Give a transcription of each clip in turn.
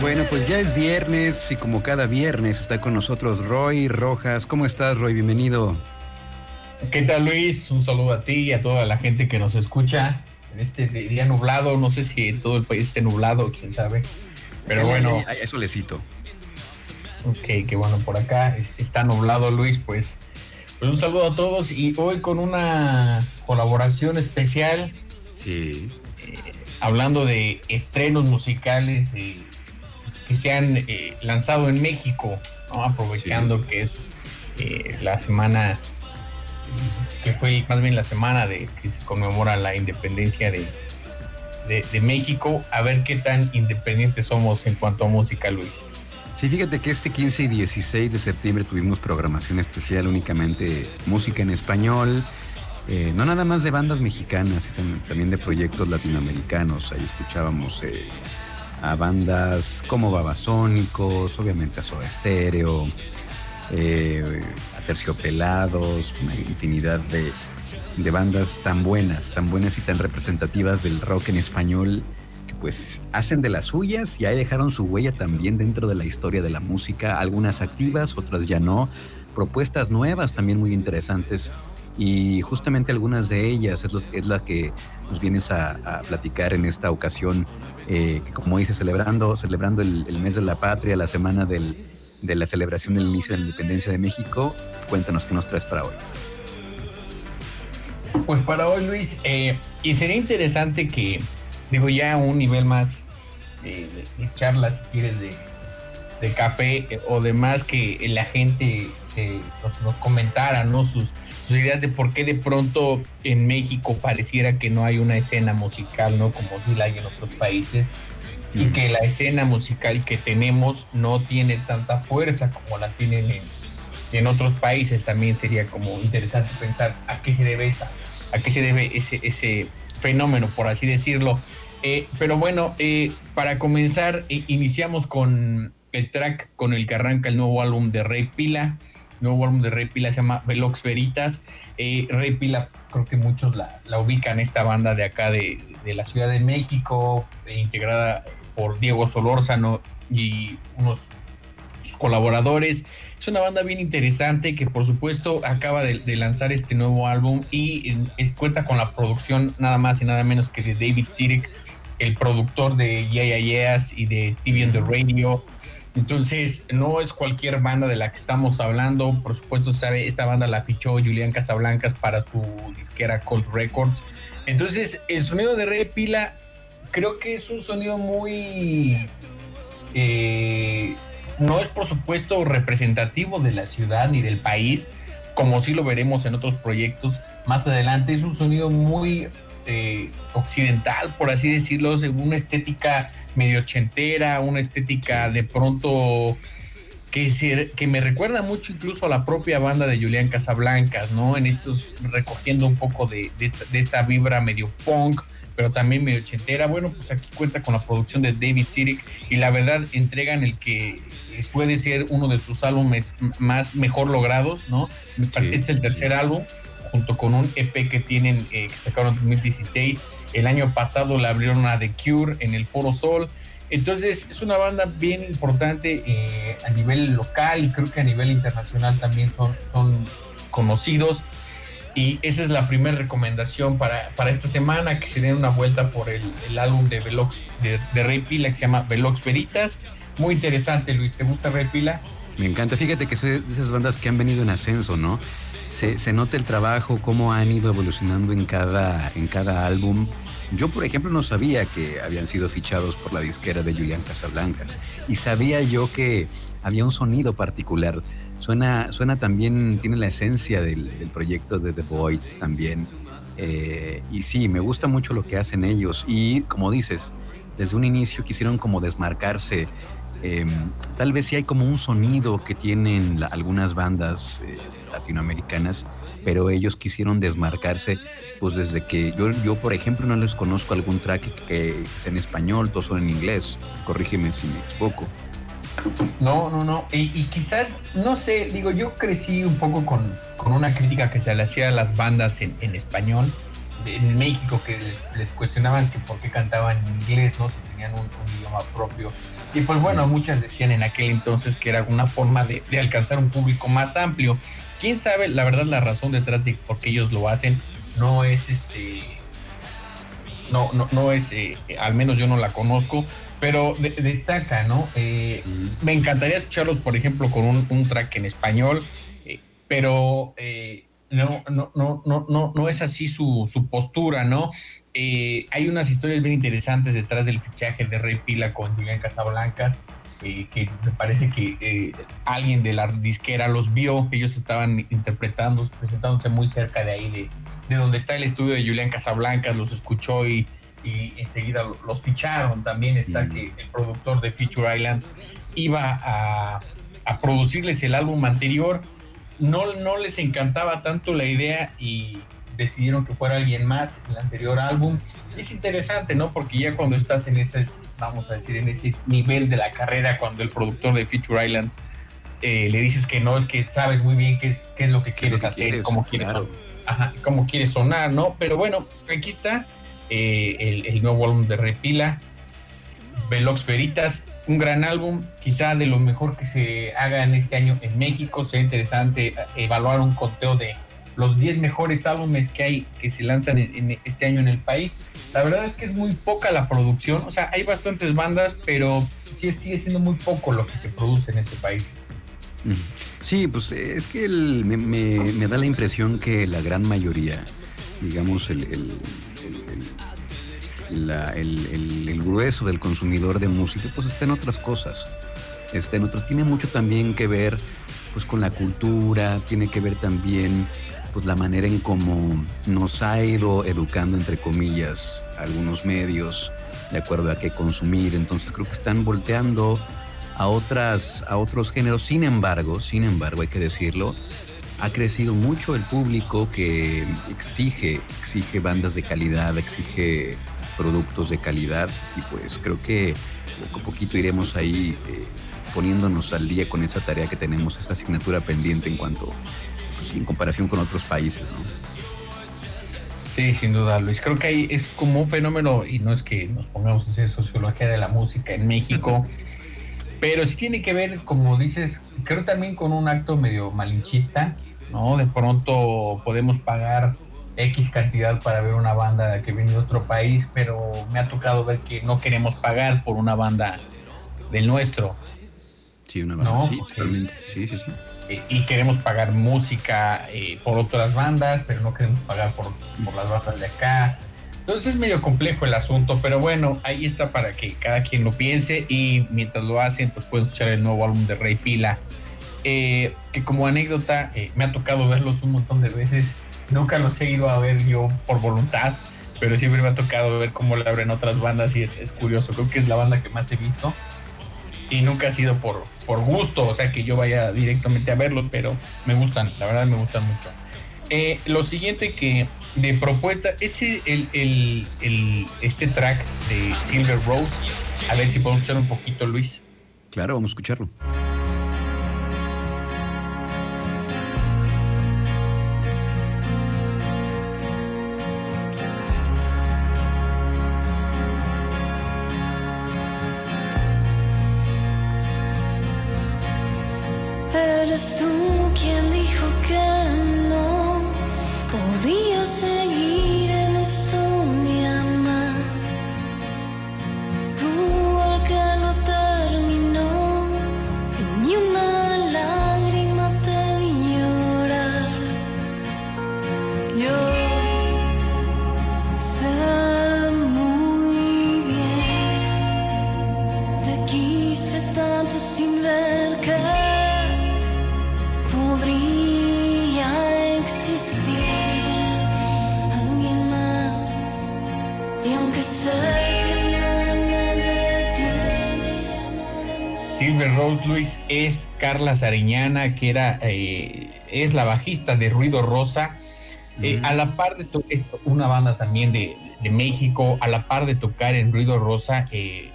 Bueno, pues ya es viernes y como cada viernes está con nosotros Roy Rojas. ¿Cómo estás, Roy? Bienvenido. ¿Qué tal, Luis? Un saludo a ti y a toda la gente que nos escucha en este día nublado. No sé si todo el país esté nublado, quién sabe. Pero bueno. Eso le cito. Ok, qué bueno, por acá está nublado, Luis. Pues, pues un saludo a todos y hoy con una colaboración especial. Sí. Eh, hablando de estrenos musicales que se han eh, lanzado en México, aprovechando que es eh, la semana que fue más bien la semana de que se conmemora la independencia de, de, México, a ver qué tan independientes somos en cuanto a música, Luis. Sí, fíjate que este 15 y 16 de septiembre tuvimos programación especial únicamente música en español, eh, no nada más de bandas mexicanas, también de proyectos latinoamericanos. Ahí escuchábamos eh, a bandas como Babasónicos, obviamente a Soda Stereo, eh, Terciopelados, una infinidad de, de bandas tan buenas, tan buenas y tan representativas del rock en español que pues hacen de las suyas y ahí dejaron su huella también dentro de la historia de la música, algunas activas, otras ya no, propuestas nuevas también muy interesantes y justamente algunas de ellas es, los, es la que nos vienes a, platicar en esta ocasión, eh, que como dice, celebrando, celebrando el mes de la patria, la semana del, de la celebración del inicio de la independencia de México. Cuéntanos qué nos traes para hoy. Pues para hoy, Luis, eh, y sería interesante que, digo, ya a un nivel más eh, de, charlas, si quieres, de, café eh, o demás, que la gente se, nos, comentara, ¿no? Sus, sus ideas de por qué de pronto en México pareciera que no hay una escena musical, ¿no? Como si la hay en otros países y que la escena musical que tenemos no tiene tanta fuerza como la tienen en, en otros países. También sería como interesante pensar a qué se debe esa, a qué se debe ese, ese fenómeno, por así decirlo. Eh, pero bueno, eh, para comenzar, eh, iniciamos con el track con el que arranca el nuevo álbum de Rey Pila. El nuevo álbum de Rey Pila se llama Velox Veritas. Rey Pila, creo que muchos la, la ubican, esta banda de acá de, de la Ciudad de México, integrada por Diego Solórzano y unos colaboradores. Es una banda bien interesante que por supuesto acaba de, lanzar este nuevo álbum y es, cuenta con la producción nada más y nada menos que de David Zirek, el productor de Yeah Yeah y de TV on the Radio. Entonces, no es cualquier banda de la que estamos hablando. Por supuesto, sabe, esta banda la fichó Julián Casablancas para su disquera Cold Records. Entonces, el sonido de Rey Pila creo que es un sonido muy... Eh, no es por supuesto representativo de la ciudad ni del país, como sí lo veremos en otros proyectos más adelante. Es un sonido muy eh, occidental, por así decirlo, una estética medio ochentera, una estética de pronto que, que me recuerda mucho incluso a la propia banda de Julián Casablancas, ¿no? En estos recogiendo un poco de, de esta vibra medio punk, pero también medio ochentera. Bueno, pues aquí cuenta con la producción de David Sirik y la verdad entregan el que puede ser uno de sus álbumes más mejor logrados, ¿no? Me parece es el tercer álbum, junto con un EP que tienen, eh, que sacaron en 2016. El año pasado la abrieron a The Cure en el Foro Sol. Entonces es una banda bien importante eh, a nivel local y creo que a nivel internacional también son, son conocidos. Y esa es la primera recomendación para, para, esta semana, que se den una vuelta por el, álbum de Velox, de, de, Rey Pila, que se llama Velox Veritas. Muy interesante, Luis. ¿Te gusta Rey Pila? Me encanta. Fíjate que soy de esas bandas que han venido en ascenso, ¿no? Se, se nota el trabajo, cómo han ido evolucionando en cada, en cada álbum. Yo, por ejemplo, no sabía que habían sido fichados por la disquera de Julián Casablancas y sabía yo que había un sonido particular. Suena, suena también, tiene la esencia del, proyecto de The Voids también. Eh, y sí, me gusta mucho lo que hacen ellos. Y como dices, desde un inicio quisieron como desmarcarse. Em, tal vez sí hay como un sonido que tienen algunas bandas eh, latinoamericanas, pero ellos quisieron desmarcarse, pues desde que yo, yo, por ejemplo, no les conozco algún track que, es en español, todos son en inglés. Corrígeme si me equivoco. No, no, no. Y, quizás, no sé, digo, yo crecí un poco con, con una crítica que se le hacía a las bandas en, en español en México que les, cuestionaban que por qué cantaban en inglés, ¿no? Si tenían un, idioma propio. Y pues bueno, muchas decían en aquel entonces que era una forma de, alcanzar un público más amplio. Quién sabe, la verdad, la razón detrás de por qué ellos lo hacen no es este. No, no, no es, eh, al menos yo no la conozco, pero destaca, ¿no? Eh, me encantaría escucharlos, por ejemplo, con un, track en español, eh, pero no, no, no, no, no, no es así su, su postura, ¿no? Eh, hay unas historias bien interesantes detrás del fichaje de Rey Pila con Julián Casablancas, eh, que me parece que eh, alguien de la disquera los vio, ellos estaban interpretando, presentándose muy cerca de ahí, de, de donde está el estudio de Julián Casablancas, los escuchó y, y enseguida los ficharon. También está mm. que el productor de Future Islands iba a, a producirles el álbum anterior no, no les encantaba tanto la idea y decidieron que fuera alguien más el anterior álbum. Es interesante, ¿no? Porque ya cuando estás en ese, vamos a decir, en ese nivel de la carrera, cuando el productor de Future Islands eh, le dices que no, es que sabes muy bien qué es, qué es lo que quieres hacer, cómo, quieres, cómo quieres sonar, ¿no? Pero bueno, aquí está eh, el, nuevo álbum de Repila, Velox Feritas un gran álbum, quizá de lo mejor que se haga en este año en México. Sería interesante evaluar un conteo de los 10 mejores álbumes que hay que se lanzan en, este año en el país. La verdad es que es muy poca la producción, o sea, hay bastantes bandas, pero sí sigue siendo muy poco lo que se produce en este país. Sí, pues es que me, da la impresión que la gran mayoría, digamos, el, grueso del consumidor de música pues está en otras cosas. Está en otras. Tiene mucho también que ver pues con la cultura, tiene que ver también pues la manera en cómo nos ha ido educando entre comillas algunos medios de acuerdo a qué consumir. Entonces creo que están volteando a otras a otros géneros. Sin embargo, sin embargo, hay que decirlo, ha crecido mucho el público que exige exige bandas de calidad, exige productos de calidad y pues creo que poco a poquito iremos ahí eh, poniéndonos al día con esa tarea que tenemos, esa asignatura pendiente en cuanto, pues, en comparación con otros países, ¿no? Sí, sin duda, Luis. Creo que ahí es como un fenómeno, y no es que nos pongamos a hacer sociología de la música en México, pero sí tiene que ver, como dices, creo también con un acto medio malinchista, ¿no? De pronto podemos pagar X cantidad para ver una banda que viene de otro país, pero me ha tocado ver que no queremos pagar por una banda del nuestro. Sí, una banda, sí, totalmente. Sí, sí, sí. Eh, y queremos pagar música eh, por otras bandas, pero no queremos pagar por, por las bandas de acá. Entonces es medio complejo el asunto, pero bueno, ahí está para que cada quien lo piense y mientras lo hacen, pues pueden escuchar el nuevo álbum de Rey Pila. Eh, que como anécdota, me ha tocado verlos un montón de veces Nunca los he ido a ver yo por voluntad, pero siempre me ha tocado ver cómo le abren otras bandas y es, curioso. Creo que es la banda que más he visto y nunca ha sido por, por gusto, o sea que yo vaya directamente a verlos, pero me gustan, la verdad me gustan mucho. Eh, lo siguiente que de propuesta es el, el, este track de Silver Rose. A ver si podemos escuchar un poquito, Luis. Claro, vamos a escucharlo. Rose Luis es Carla Sariñana, que era eh, es la bajista de Ruido Rosa. Eh, a la par de to- es una banda también de, de México, a la par de tocar en Ruido Rosa, eh,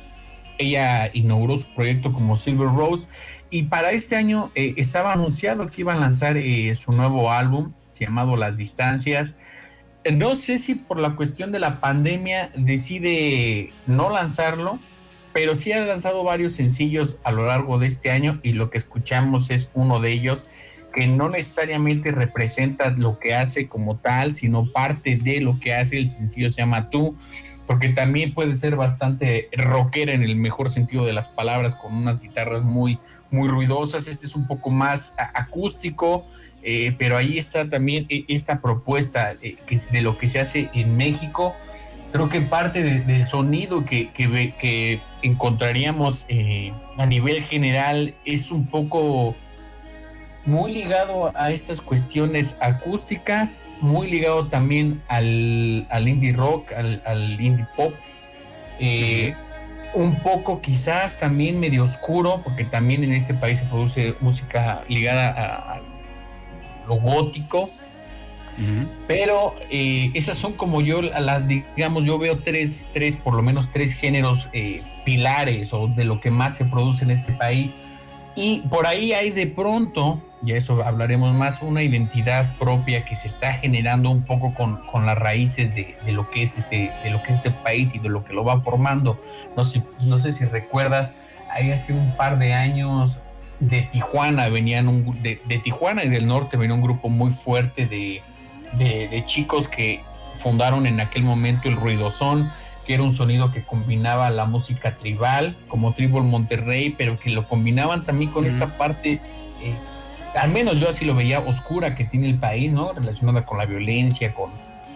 ella inauguró su proyecto como Silver Rose y para este año estaba anunciado que iba a lanzar su nuevo álbum llamado Las Distancias. No sé si por la cuestión de la pandemia decide no lanzarlo, pero sí ha lanzado varios sencillos a lo largo de este año y lo que escuchamos es uno de ellos que no necesariamente representa lo que hace como tal, sino parte de lo que hace. El sencillo se llama Tú, porque también puede ser bastante rockera en el mejor sentido de las palabras, con unas guitarras muy, muy ruidosas. Este es un poco más acústico, eh, pero ahí está también eh, esta propuesta eh, de lo que se hace en México. Creo que parte de- del sonido que, que, que encontraríamos eh, a nivel general es un poco muy ligado a estas cuestiones acústicas, muy ligado también al, al indie rock, al, al indie pop. Eh, un poco quizás también medio oscuro, porque también en este país se produce música ligada a, a lo gótico. Ujú. Pero eh, esas son como yo, las, digamos, yo veo tres, tres, por lo menos tres géneros eh, pilares o de lo que más se produce en este país. Y por ahí hay de pronto, y a eso hablaremos más, una identidad propia que se está generando un poco con, con las raíces de, de lo que es este, de lo que es este país y de lo que lo va formando. No sé, no sé si recuerdas, ahí hace un par de años de Tijuana venían un, de, de Tijuana y del norte venía un grupo muy fuerte de, de, de chicos que fundaron en aquel momento el Ruidosón, que era un sonido que combinaba la música tribal, como Tribal Monterrey, pero que lo combinaban también con Mm. esta parte, eh, al menos yo así lo veía, oscura que tiene el país, ¿no? Relacionada con la violencia, con,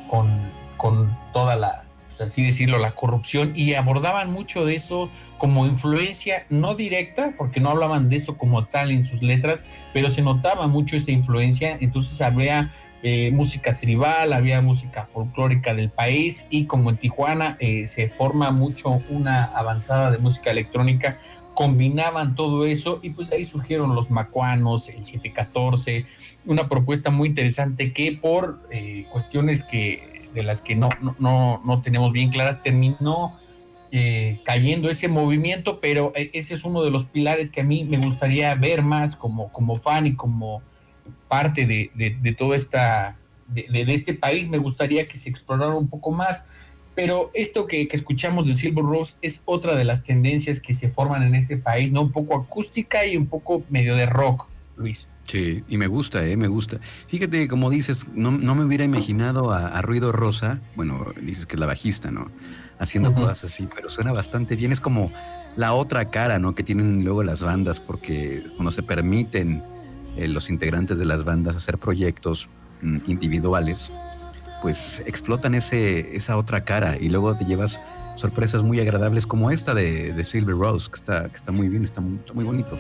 con, con toda la, así decirlo, la corrupción, y abordaban mucho de eso como influencia no directa, porque no hablaban de eso como tal en sus letras, pero se notaba mucho esa influencia, entonces había eh, música tribal, había música folclórica del país y como en Tijuana eh, se forma mucho una avanzada de música electrónica, combinaban todo eso y pues de ahí surgieron los macuanos, el 714, una propuesta muy interesante que por eh, cuestiones que de las que no, no, no, tenemos bien claras terminó eh, cayendo ese movimiento, pero eh, ese es uno de los pilares que a mí me gustaría ver más como, como fan y como parte de, de, de toda esta, de, de, este país, me gustaría que se explorara un poco más. Pero esto que, que, escuchamos de Silver Rose es otra de las tendencias que se forman en este país, ¿no? Un poco acústica y un poco medio de rock, Luis. Sí, y me gusta, ¿eh? Me gusta. Fíjate, como dices, no, no me hubiera imaginado a, a, Ruido Rosa, bueno, dices que es la bajista, ¿no? Haciendo uh -huh. cosas así, pero suena bastante bien. Es como la otra cara, ¿no? Que tienen luego las bandas, porque cuando se permiten eh, los integrantes de las bandas hacer proyectos mm, individuales, pues explotan ese, esa otra cara y luego te llevas sorpresas muy agradables como esta de, Silver Rose, que está, que está muy bien, está muy, muy bonito.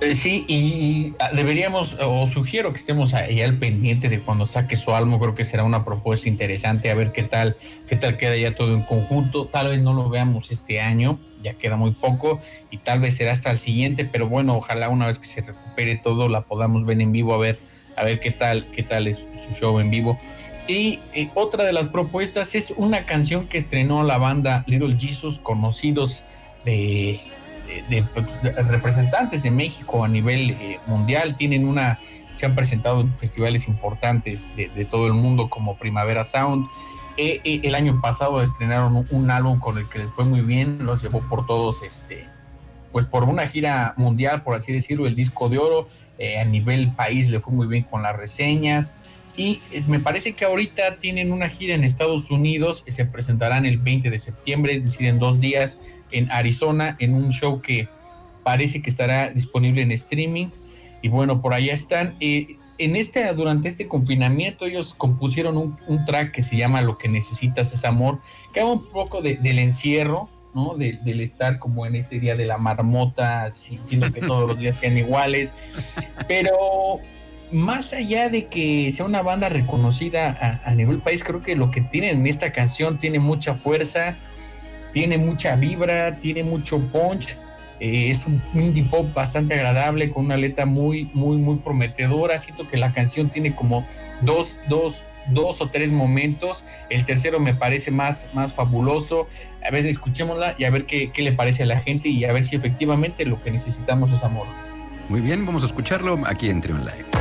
Eh, sí, y deberíamos, o sugiero que estemos ahí al pendiente de cuando saque su álbum, creo que será una propuesta interesante, a ver qué tal, qué tal queda ya todo en conjunto, tal vez no lo veamos este año, ya queda muy poco, y tal vez será hasta el siguiente, pero bueno, ojalá una vez que se recupere todo la podamos ver en vivo, a ver, a ver qué tal, qué tal es su show en vivo. Y eh, otra de las propuestas es una canción que estrenó la banda Little Jesus, conocidos de, representantes de México a nivel eh, mundial. Tienen una, se han presentado en festivales importantes de todo el mundo como Primavera Sound. Eh, el año pasado estrenaron un, álbum con el que les fue muy bien, los llevó por todos, este, pues por una gira mundial, por así decirlo, el disco de oro. eh, a nivel país le fue muy bien con las reseñas. Y eh, me parece que ahorita tienen una gira en Estados Unidos, se presentarán el 20 de septiembre, es decir, en dos días en Arizona, en un show que parece que estará disponible en streaming. Y bueno, por allá están. Eh, en este, durante este confinamiento, ellos compusieron un, un, track que se llama Lo que necesitas es amor, que habla un poco de, del encierro, ¿no? De- del estar como en este día de la marmota, sintiendo que todos los días sean iguales. Pero más allá de que sea una banda reconocida a, a nivel país, creo que lo que tienen en esta canción tiene mucha fuerza, tiene mucha vibra, tiene mucho punch. Eh, es un indie pop bastante agradable, con una letra muy, muy, muy prometedora. Siento que la canción tiene como dos, dos, dos o tres momentos. El tercero me parece más, más fabuloso. A ver, escuchémosla y a ver qué, qué le parece a la gente y a ver si efectivamente lo que necesitamos es amor. Muy bien, vamos a escucharlo aquí en Trion Live.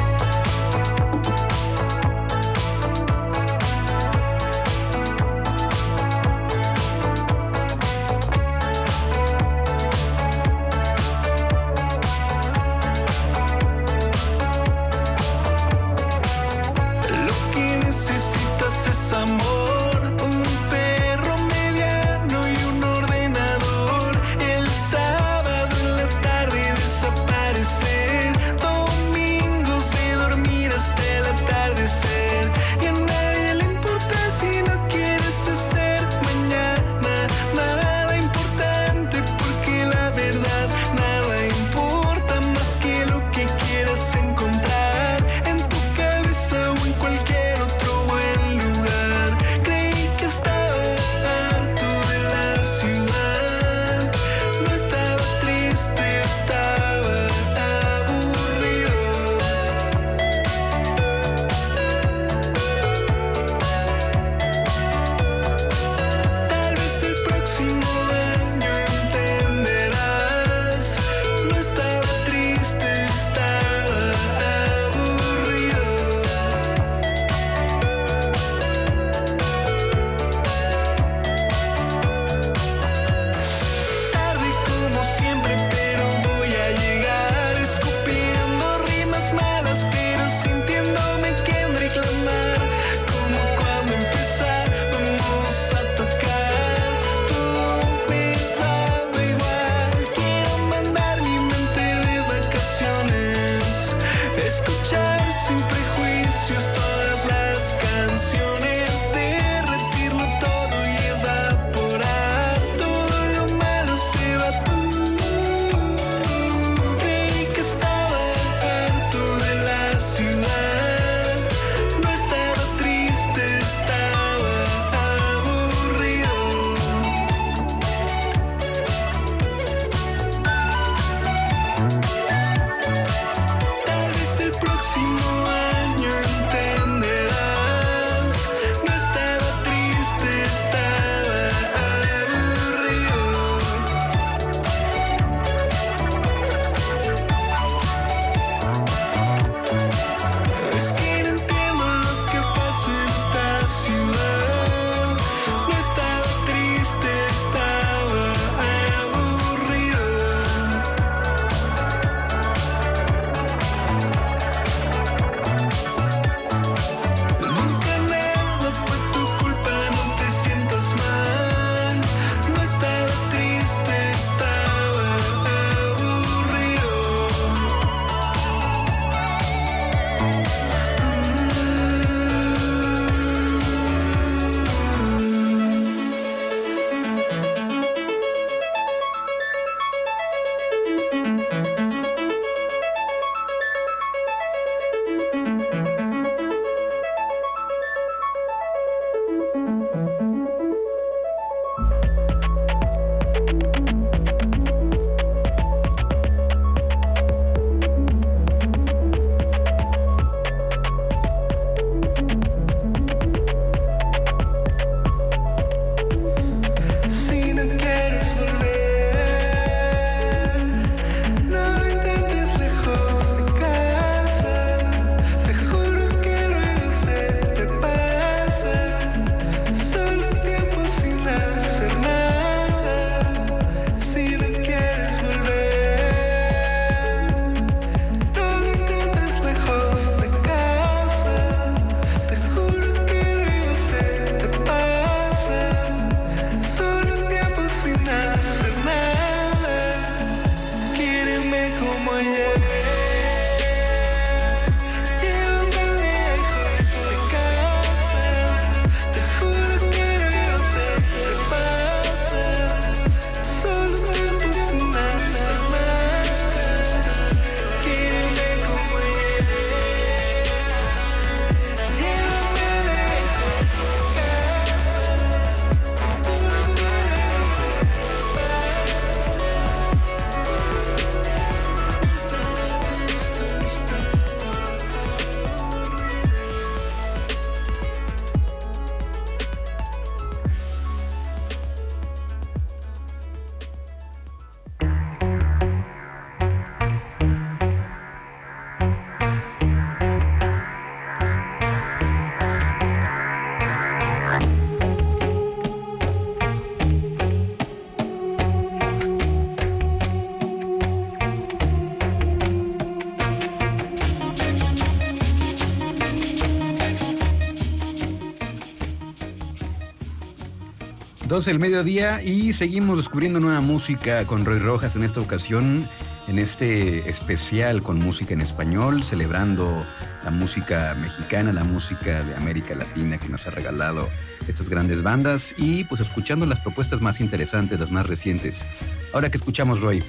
12 del mediodía y seguimos descubriendo nueva música con Roy Rojas en esta ocasión, en este especial con música en español, celebrando la música mexicana, la música de América Latina que nos ha regalado estas grandes bandas y pues escuchando las propuestas más interesantes, las más recientes. Ahora que escuchamos, Roy.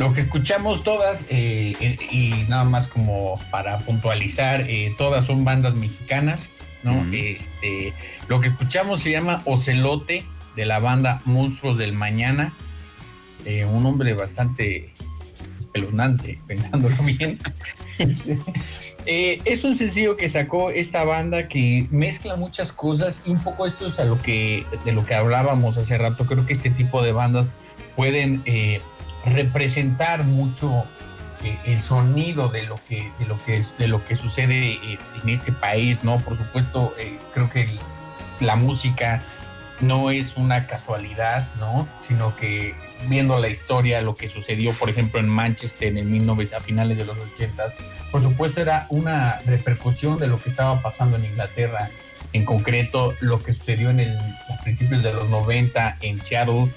Lo que escuchamos todas, eh, y nada más como para puntualizar, eh, todas son bandas mexicanas. ¿no? Este, lo que escuchamos se llama Ocelote de la banda Monstruos del Mañana. Eh, un hombre bastante espeluznante, pensándolo bien. Eh, es un sencillo que sacó esta banda que mezcla muchas cosas y un poco esto es a lo que, de lo que hablábamos hace rato. Creo que este tipo de bandas pueden eh, representar mucho el sonido de lo que de lo que de lo que sucede eh, en este país no por supuesto eh, creo que la música no es una casualidad no sino que viendo la historia lo que sucedió por ejemplo en Manchester en el 19 a finales de los 80 por supuesto era una repercusión de lo que estaba pasando en Inglaterra. En concreto lo que sucedió en el, a principios de los 90 en Seattle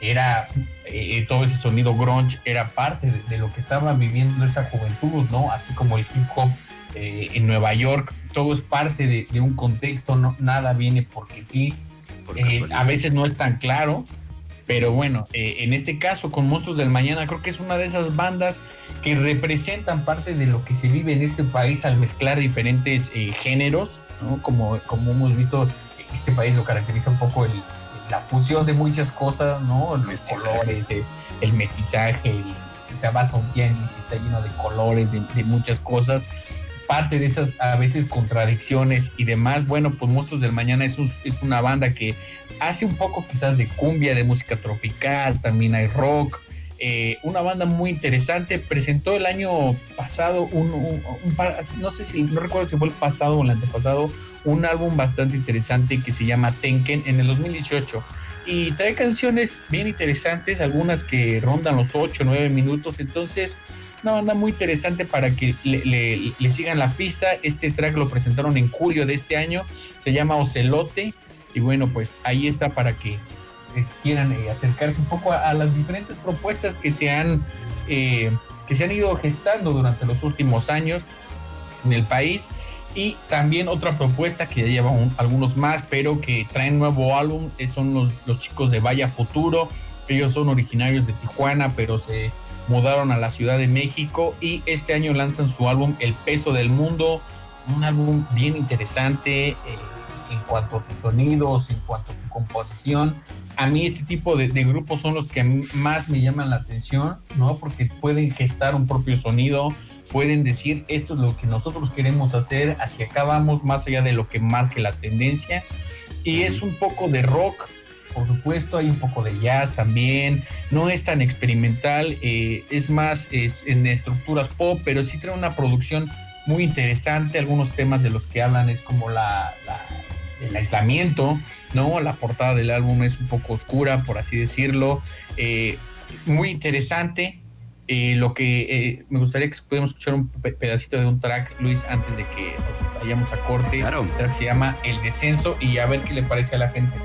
era eh, todo ese sonido grunge era parte de, lo que estaba viviendo esa juventud, ¿no? Así como el hip hop eh, en Nueva York, todo es parte de, un contexto, no, nada viene porque sí. Eh, a veces no es tan claro, pero bueno, en este caso con Monstruos del Mañana creo que es una de esas bandas que representan parte de lo que se vive en este país al mezclar diferentes géneros, ¿no? Como, como hemos visto, este país lo caracteriza un poco el, la fusión de muchas cosas, ¿no? Los colores, el, mestizaje, el, se basa un pianista está lleno de colores, de, muchas cosas. Parte de esas a veces contradicciones y demás. Bueno, pues Monstruos del Mañana es, es una banda que hace un poco quizás de cumbia, de música tropical, también hay rock. Eh, una banda muy interesante. Presentó el año pasado un, un, no sé si, no recuerdo si fue el pasado o el antepasado, un álbum bastante interesante que se llama Tenken en el 2018 y trae canciones bien interesantes, algunas que rondan los 8 o 9 minutos, entonces una banda muy interesante para que le, sigan la pista. Este track lo presentaron en julio de este año, se llama Ocelote. Y bueno, pues ahí está para que eh, quieran eh, acercarse un poco a, las diferentes propuestas que se han eh, que se han ido gestando durante los últimos años en el país y también otra propuesta que ya lleva algunos más, pero que traen nuevo álbum, eh, son los, chicos de Vaya Futuro. Ellos son originarios de Tijuana, pero se mudaron a la Ciudad de México y este año lanzan su álbum El Peso del Mundo, un álbum bien interesante eh, en cuanto a sus sonidos, en cuanto a su composición. A mí este tipo de, de grupos son los que más me llaman la atención, ¿no? Porque pueden gestar un propio sonido, pueden decir esto es lo que nosotros queremos hacer, hacia acá vamos, más allá de lo que marque la tendencia. Y es un poco de rock, por supuesto, hay un poco de jazz también, no es tan experimental, eh, es más en estructuras pop, pero sí trae una producción muy interesante, algunos temas de los que hablan es como la, el aislamiento, ¿no? La portada del álbum es un poco oscura, por así decirlo, eh, muy interesante, eh, lo que eh, me gustaría que pudiéramos escuchar un pedacito de un track, Luis, antes de que vayamos a corte. Claro. El track se llama El Descenso y a ver qué le parece a la gente.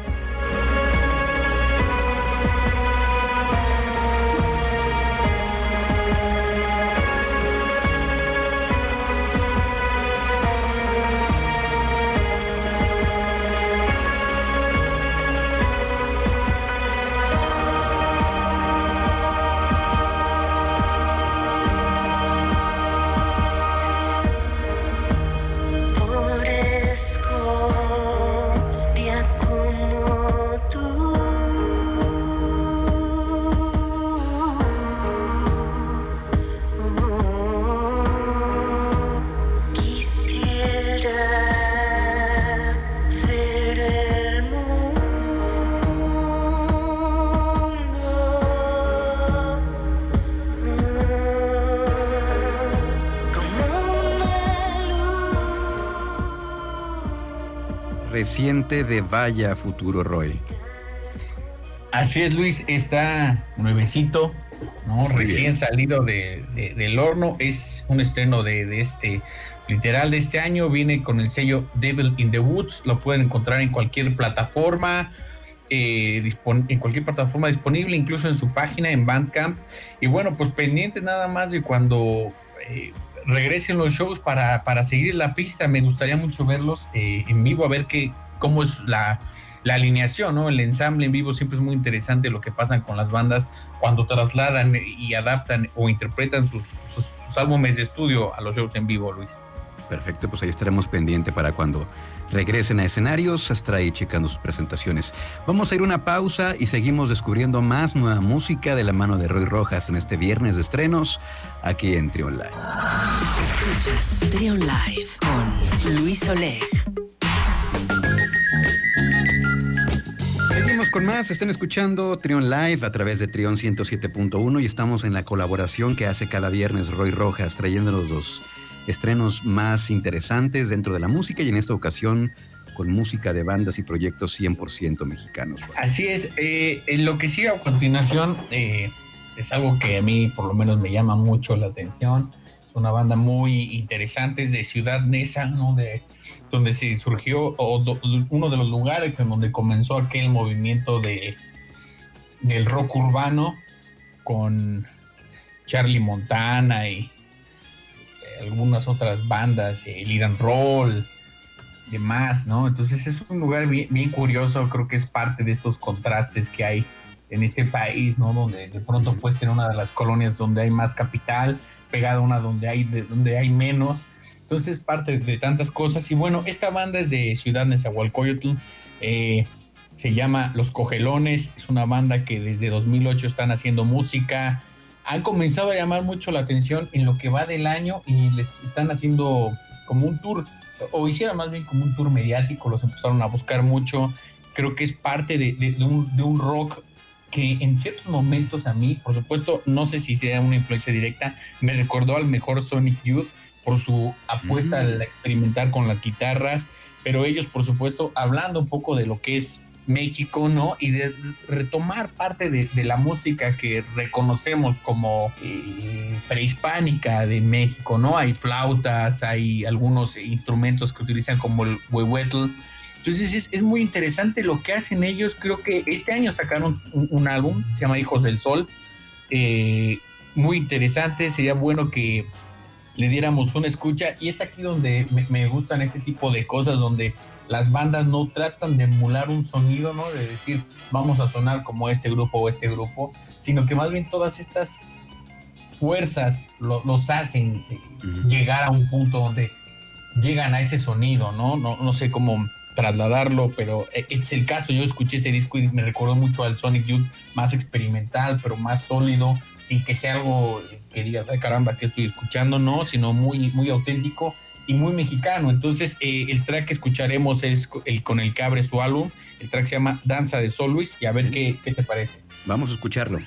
De Vaya Futuro Roy. Así es, Luis, está nuevecito, ¿no? Recién salido de, del horno. Es un estreno de, este, literal, de este año. Viene con el sello Devil in the Woods. Lo pueden encontrar en cualquier plataforma. eh, en cualquier plataforma disponible, incluso en su página, en Bandcamp. Y bueno, pues pendientes nada más de cuando eh, regresen los shows para, para seguir la pista. Me gustaría mucho verlos eh, en vivo, a ver qué, cómo es la, la alineación, ¿no? El ensamble en vivo siempre es muy interesante lo que pasan con las bandas cuando trasladan y adaptan o interpretan sus, sus- sus álbumes de estudio a los shows en vivo, Luis. Perfecto, pues ahí estaremos pendiente para cuando regresen a escenarios, hasta ahí checando sus presentaciones. Vamos a ir una pausa y seguimos descubriendo más nueva música de la mano de Roy Rojas en este viernes de estrenos aquí en Trion Live. Escuchas Trion Live con Luis Oleg. Con más, están escuchando Trion Live a través de Trion 107.1 y estamos en la colaboración que hace cada viernes Roy Rojas, trayéndonos los estrenos más interesantes dentro de la música y en esta ocasión con música de bandas y proyectos 100% mexicanos. Así es, eh, lo que sigue a continuación eh, es algo que a mí por lo menos me llama mucho la atención. Una banda muy interesante, es de Ciudad Neza, ¿no? De, donde se surgió, uno de los lugares en donde comenzó aquel movimiento de, del rock urbano con Charlie Montana y algunas otras bandas, el Iran Roll, demás, ¿no? Entonces es un lugar bien curioso, creo que es parte de estos contrastes que hay en este país, ¿no? Donde de pronto puedes tener una de las colonias donde hay más capital, pegada una donde hay, de- donde hay menos. Entonces parte de tantas cosas. Y bueno, esta banda es de Ciudad Nezahualcóyotl, eh, se llama Los Cogelones, es una banda que desde 2008 están haciendo música, han comenzado a llamar mucho la atención en lo que va del año y les están haciendo como un tour, o hicieron más bien como un tour mediático, los empezaron a buscar mucho. Creo que es parte de- de un, de un rock que en ciertos momentos a mí, por supuesto, no sé si sea una influencia directa, me recordó al mejor Sonic Youth por su apuesta Mm. al experimentar con las guitarras, pero ellos, por supuesto, hablando un poco de lo que es México, ¿no? Y de retomar parte de, de la música que reconocemos como eh, prehispánica de México, ¿no? Hay flautas, hay algunos instrumentos que utilizan como el huehuetl. Entonces es, es muy interesante lo que hacen ellos. Creo que este año sacaron un, un álbum, se llama Hijos del Sol. eh, muy interesante, sería bueno que le diéramos una escucha. Y es aquí donde me, me gustan este tipo de cosas, donde las bandas no tratan de emular un sonido, ¿no? De decir, vamos a sonar como este grupo o este grupo, sino que más bien todas estas fuerzas lo- los hacen eh, llegar a un punto donde llegan a ese sonido, ¿no? No, no sé cómo trasladarlo, pero eh, es el caso. Yo escuché ese disco y me recordó mucho al Sonic Youth, más experimental, pero más sólido, sin que sea algo que digas, ay caramba, que estoy escuchando, no, sino muy, muy auténtico y muy mexicano. Entonces, eh, el track que escucharemos es el con el que abre su álbum. El track se llama Danza de Sol Luis y a ver qué, qué te parece. Vamos a escucharlo.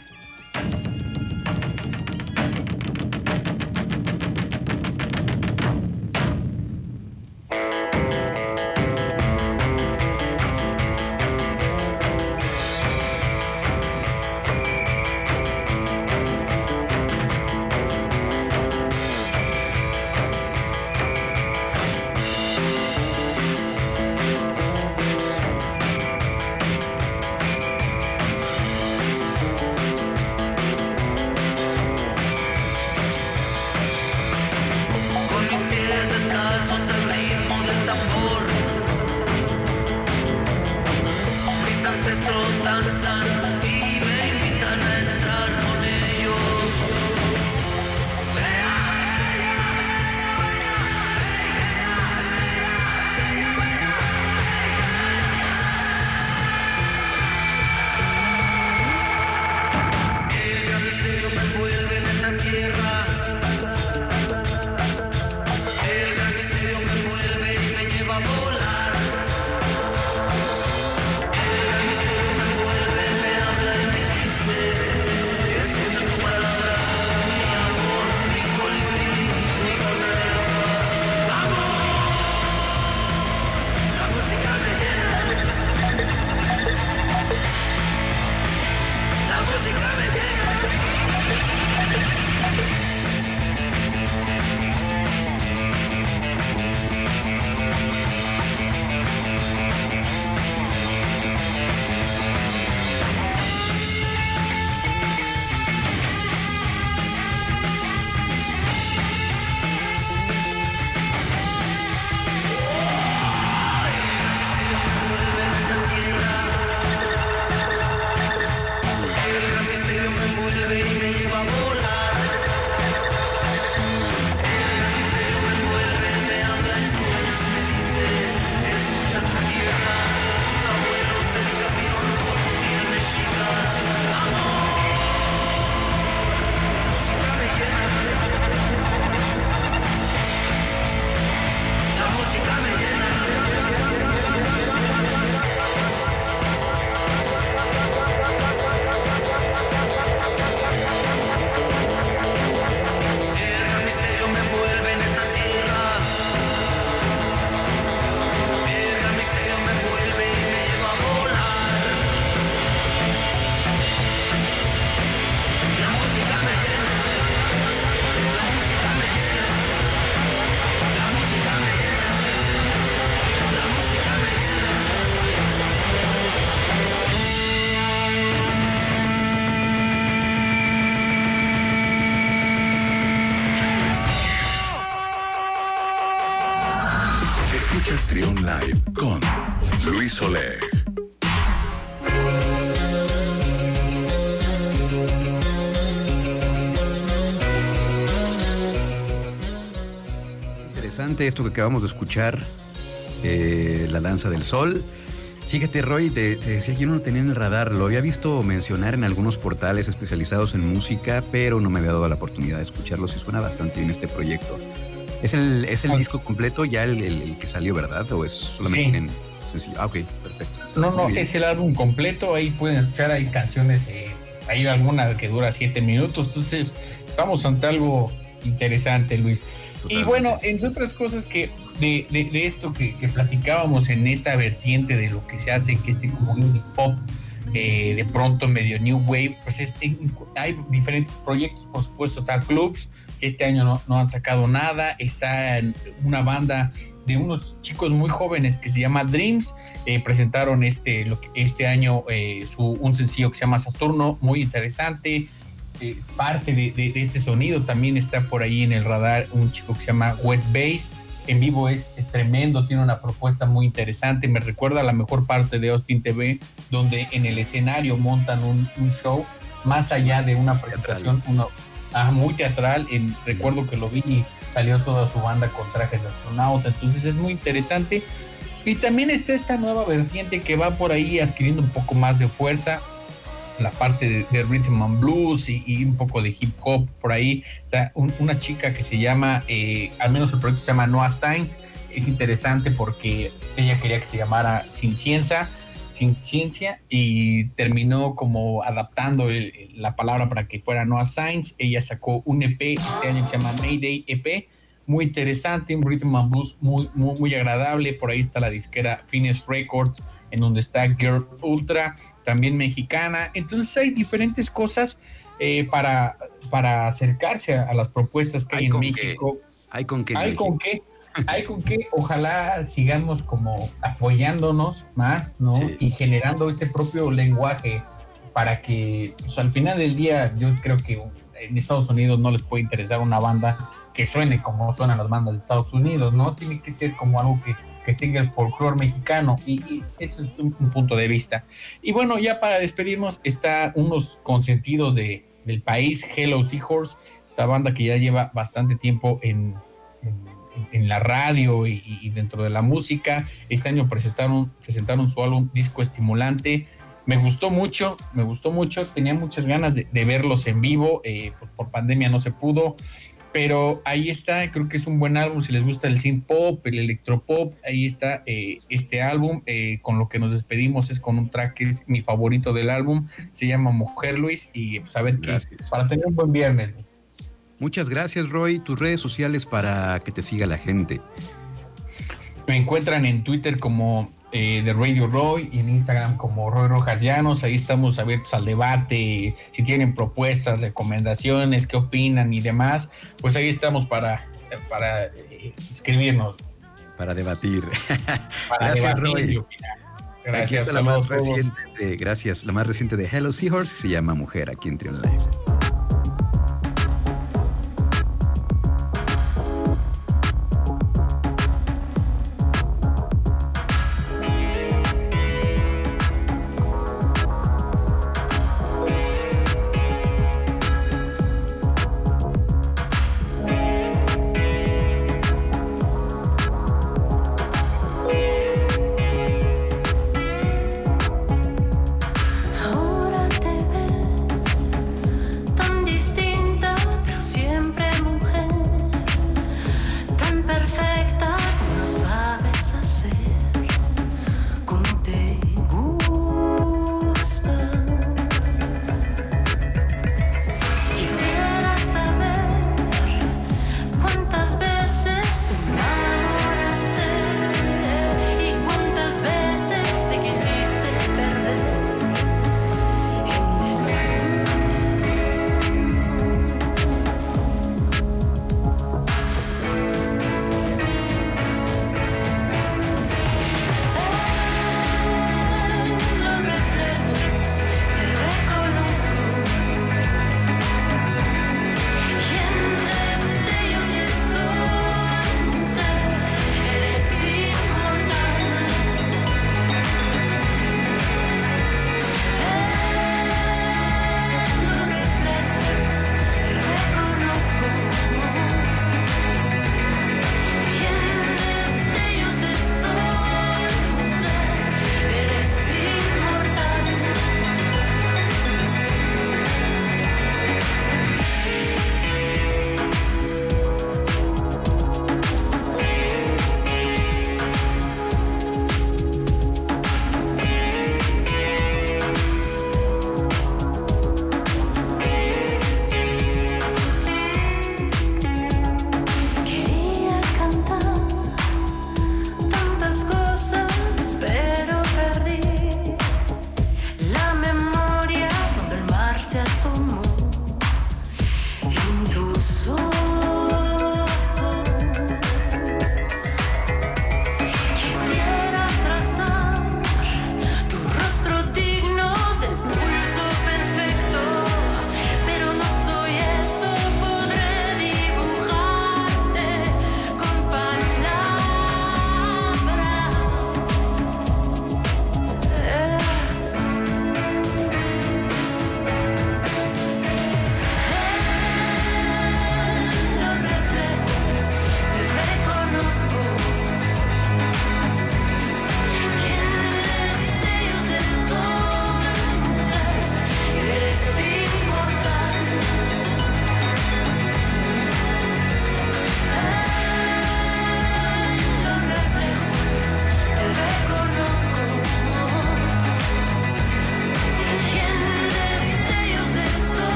Interesante esto que acabamos de escuchar, eh, La Danza del Sol. Fíjate, Roy, te, te decía, yo no lo tenía en el radar, lo había visto mencionar en algunos portales especializados en música, pero no me había dado la oportunidad de escucharlo, y suena bastante bien este proyecto. ¿Es el, es el Ah. disco completo ya el, el- el que salió, verdad? ¿O es solamente Sí. en sencillo? Ah, ok, perfecto. No, no, es el álbum completo. Ahí pueden escuchar, hay canciones, eh, hay alguna que dura siete minutos. Entonces, estamos ante algo interesante, Luis. Y bueno, entre otras cosas que de, de- de esto que, que platicábamos en esta vertiente de lo que se hace, que este como indie pop, eh, de pronto medio new wave, pues este, hay diferentes proyectos, por supuesto, está Clubs, que este año no, no han sacado nada, está una banda de unos chicos muy jóvenes que se llama Dreams, eh, presentaron este, lo que- este año eh, su, un sencillo que se llama Saturno, muy interesante. Eh, parte de, de- de este sonido también está por ahí en el radar un chico que se llama Wet Bass. En vivo es, es tremendo, tiene una propuesta muy interesante. Me recuerda a la mejor parte de Austin TV, donde en el escenario montan un, un show más allá de una presentación, uno, ah, muy teatral. Recuerdo que lo vi y salió toda su banda con trajes de astronauta. Entonces es muy interesante. Y también está esta nueva vertiente que va por ahí adquiriendo un poco más de fuerza. La parte de, de rhythm and blues y, y un poco de hip hop por ahí. Está un- una chica que se llama, eh, al menos el proyecto se llama Noah Sainz. Es interesante porque ella quería que se llamara Sin Ciencia, Sin Ciencia, y terminó como adaptando el- la palabra para que fuera Noah Sainz. Ella sacó un EP este año que se llama Mayday EP muy interesante, un rhythm and blues muy, muy, muy agradable. Por ahí está la disquera Finest Records, en donde está Girl Ultra, también mexicana. Entonces hay diferentes cosas eh, para, para acercarse a, a las propuestas que hay, Hay en México. Hay con que Hay con qué, hay con qué, ojalá sigamos como apoyándonos más, ¿no? Sí. Y generando este propio lenguaje para que, pues, al final del día, yo creo que en Estados Unidos no les puede interesar una banda que suene como suenan las bandas de Estados Unidos, ¿no? Tiene que ser como algo que, que tenga el folclore mexicano y, y ese es un, un punto de vista. Y bueno, ya para despedirnos, está unos consentidos de, del país, Hello Seahorse, esta banda que ya lleva bastante tiempo en, en- la radio y, dentro de la música. Este año presentaron, presentaron su álbum Disco Estimulante. Me gustó mucho, me gustó mucho. Tenía muchas ganas de, de verlos en vivo. eh, por, por pandemia no se pudo. Pero ahí está, creo que es un buen álbum. Si les gusta el synth pop, el electropop, ahí está eh, este álbum. eh, con lo que nos despedimos es con un track que es mi favorito del álbum. Se llama Mujer Luis. Y pues a ver qué. Para tener un buen viernes. Muchas gracias, Roy. Tus redes sociales para que te siga la gente. Me encuentran en Twitter como eh, de Radio Roy y en Instagram como Roy Rojas Llanos. Ahí estamos abiertos al debate. Si tienen propuestas, recomendaciones, qué opinan y demás, pues ahí estamos para, para eh, escribirnos. Para debatir. Para Gracias, debatir Roy. y opinar. Gracias, la más reciente de, gracias, la más reciente de Hello Seahorse se llama Mujer aquí en Trion Live.